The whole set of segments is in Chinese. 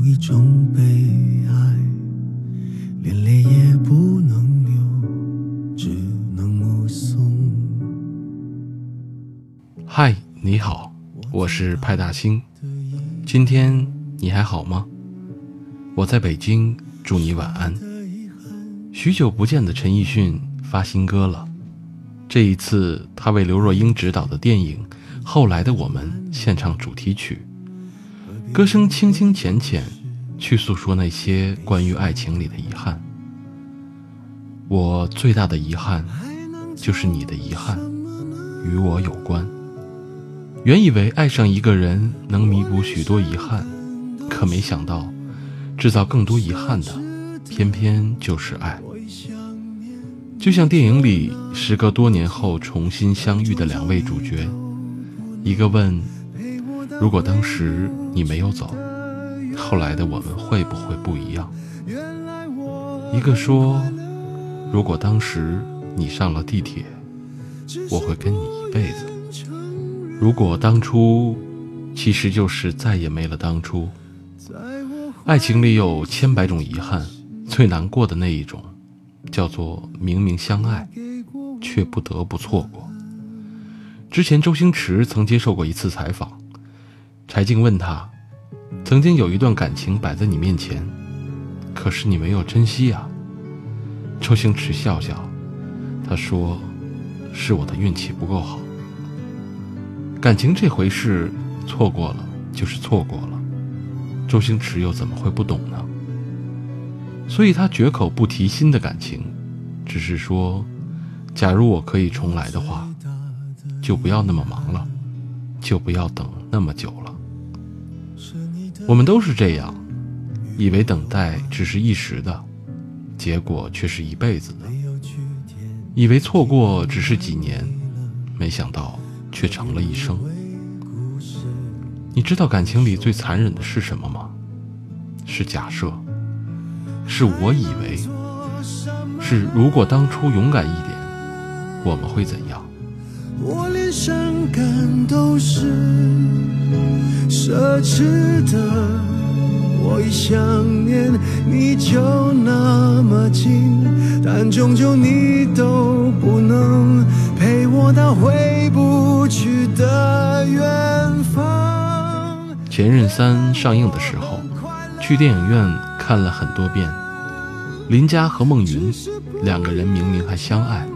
某一种悲哀，连泪也不能流，只能目送。嗨，你好，我是派大星。今天你还好吗？我在北京，祝你晚安。许久不见的陈奕迅发新歌了，这一次他为刘若英执导的电影《后来的我们》献唱主题曲，歌声清清浅浅，去诉说那些关于爱情里的遗憾。我最大的遗憾，就是你的遗憾，与我有关。原以为爱上一个人能弥补许多遗憾，可没想到，制造更多遗憾的，偏偏就是爱。就像电影里时隔多年后重新相遇的两位主角，一个问：“如果当时你没有走，后来的我们会不会不一样？”一个说：“如果当时你上了地铁，我会跟你一辈子。”如果当初，其实就是再也没了当初。爱情里有千百种遗憾，最难过的那一种，叫做明明相爱，却不得不错过。之前周星驰曾接受过一次采访，柴静问他：“曾经有一段感情摆在你面前，可是你没有珍惜啊？”周星驰笑笑，他说：“是我的运气不够好。”感情这回事，错过了就是错过了。周星驰又怎么会不懂呢？所以他绝口不提新的感情，只是说：假如我可以重来的话，就不要那么忙了，就不要等那么久了。我们都是这样，以为等待只是一时的，结果却是一辈子的；以为错过只是几年，没想到。却成了一生。你知道感情里最残忍的是什么吗？是假设，是我以为，是如果当初勇敢一点，我们会怎样？我连伤感都是奢侈的。我一想念你就那么近，但终究你都不能陪我到回不去的远方。前任三上映的时候，去电影院看了很多遍。林佳和孟云两个人明明还相爱，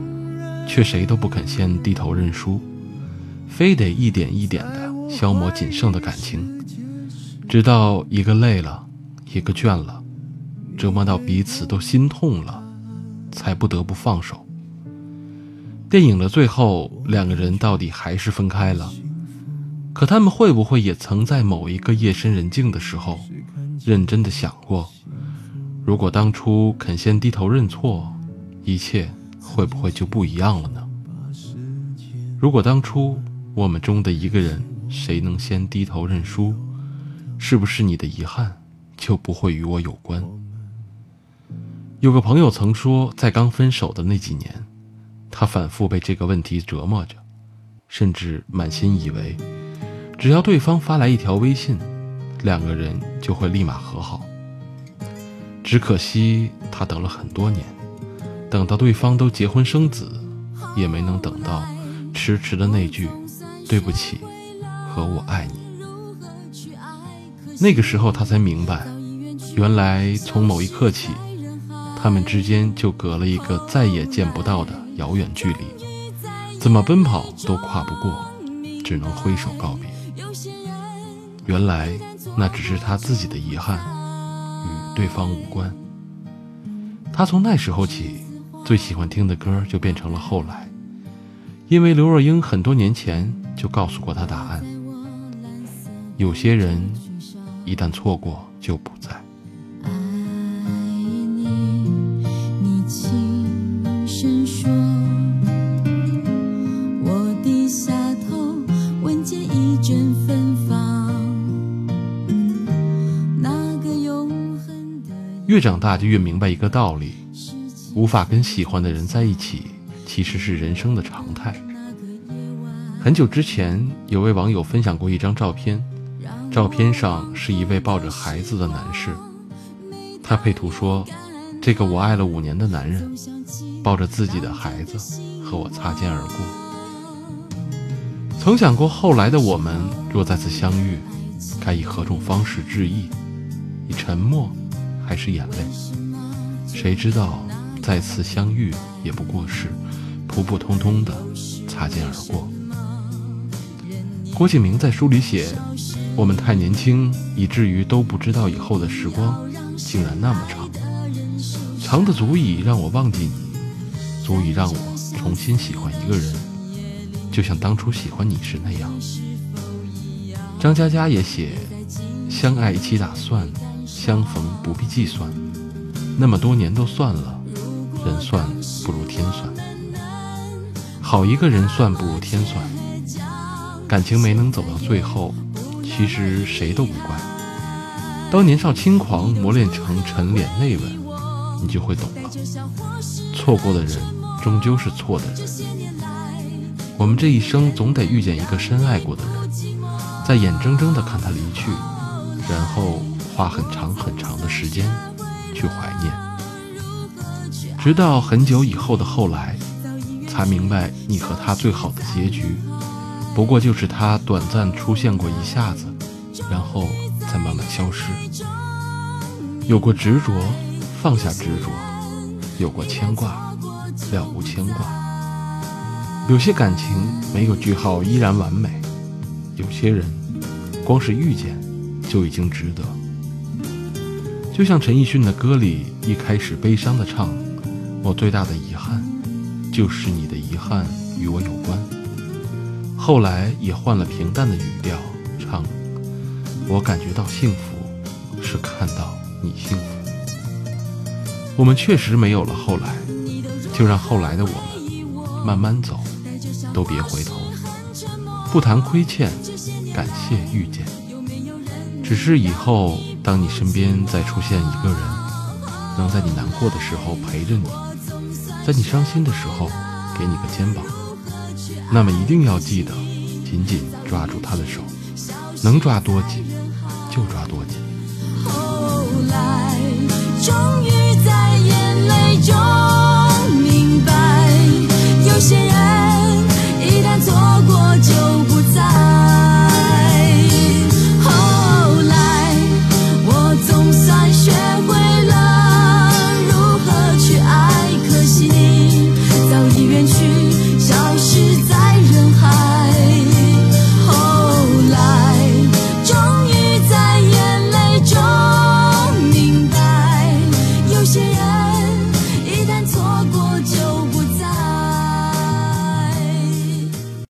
却谁都不肯先低头认输，非得一点一点的消磨仅剩的感情。直到一个累了，一个倦了，折磨到彼此都心痛了，才不得不放手。电影的最后，两个人到底还是分开了。可他们会不会也曾在某一个夜深人静的时候，认真的想过，如果当初肯先低头认错，一切会不会就不一样了呢？如果当初我们中的一个人，谁能先低头认输？是不是你的遗憾就不会与我有关？有个朋友曾说，在刚分手的那几年，他反复被这个问题折磨着，甚至满心以为，只要对方发来一条微信，两个人就会立马和好。只可惜他等了很多年，等到对方都结婚生子，也没能等到迟迟的那句“对不起”和我爱你。那个时候，他才明白，原来从某一刻起，他们之间就隔了一个再也见不到的遥远距离，怎么奔跑都跨不过，只能挥手告别。原来那只是他自己的遗憾，与对方无关。他从那时候起，最喜欢听的歌就变成了《后来》，因为刘若英很多年前就告诉过他答案：有些人。一旦错过，就不在。越长大，就越明白一个道理：无法跟喜欢的人在一起，其实是人生的常态。很久之前，有位网友分享过一张照片，照片上是一位抱着孩子的男士。他配图说：“这个我爱了五年的男人，抱着自己的孩子和我擦肩而过。”曾想过后来的我们若再次相遇，该以何种方式致意？以沉默，还是眼泪？谁知道再次相遇也不过是普普通通的擦肩而过。郭敬明在书里写：“我们太年轻，以至于都不知道以后的时光竟然那么长，长的足以让我忘记你，足以让我重新喜欢一个人，就像当初喜欢你时那样。”张嘉佳也写：“相爱一起打算，相逢不必计算，那么多年都算了，人算不如天算，好一个人算不如天算。”感情没能走到最后，其实谁都不怪。当年少轻狂磨练成沉敛内稳，你就会懂了。错过的人终究是错的人。我们这一生总得遇见一个深爱过的人，再眼睁睁地看他离去，然后花很长很长的时间去怀念，直到很久以后的后来，才明白你和他最好的结局。不过就是他短暂出现过一下子，然后再慢慢消失。有过执着，放下执着；有过牵挂，了无牵挂。有些感情没有句号依然完美，有些人光是遇见就已经值得。就像陈奕迅的歌里一开始悲伤的唱：“我最大的遗憾，就是你的遗憾与我有。”后来也换了平淡的语调唱，我感觉到幸福是看到你幸福。我们确实没有了后来，就让后来的我们慢慢走，都别回头。不谈亏欠，感谢遇见。只是以后当你身边再出现一个人，能在你难过的时候陪着你，在你伤心的时候给你个肩膀。那么一定要记得紧紧抓住他的手。能抓多紧就抓多紧。后来终于在眼泪中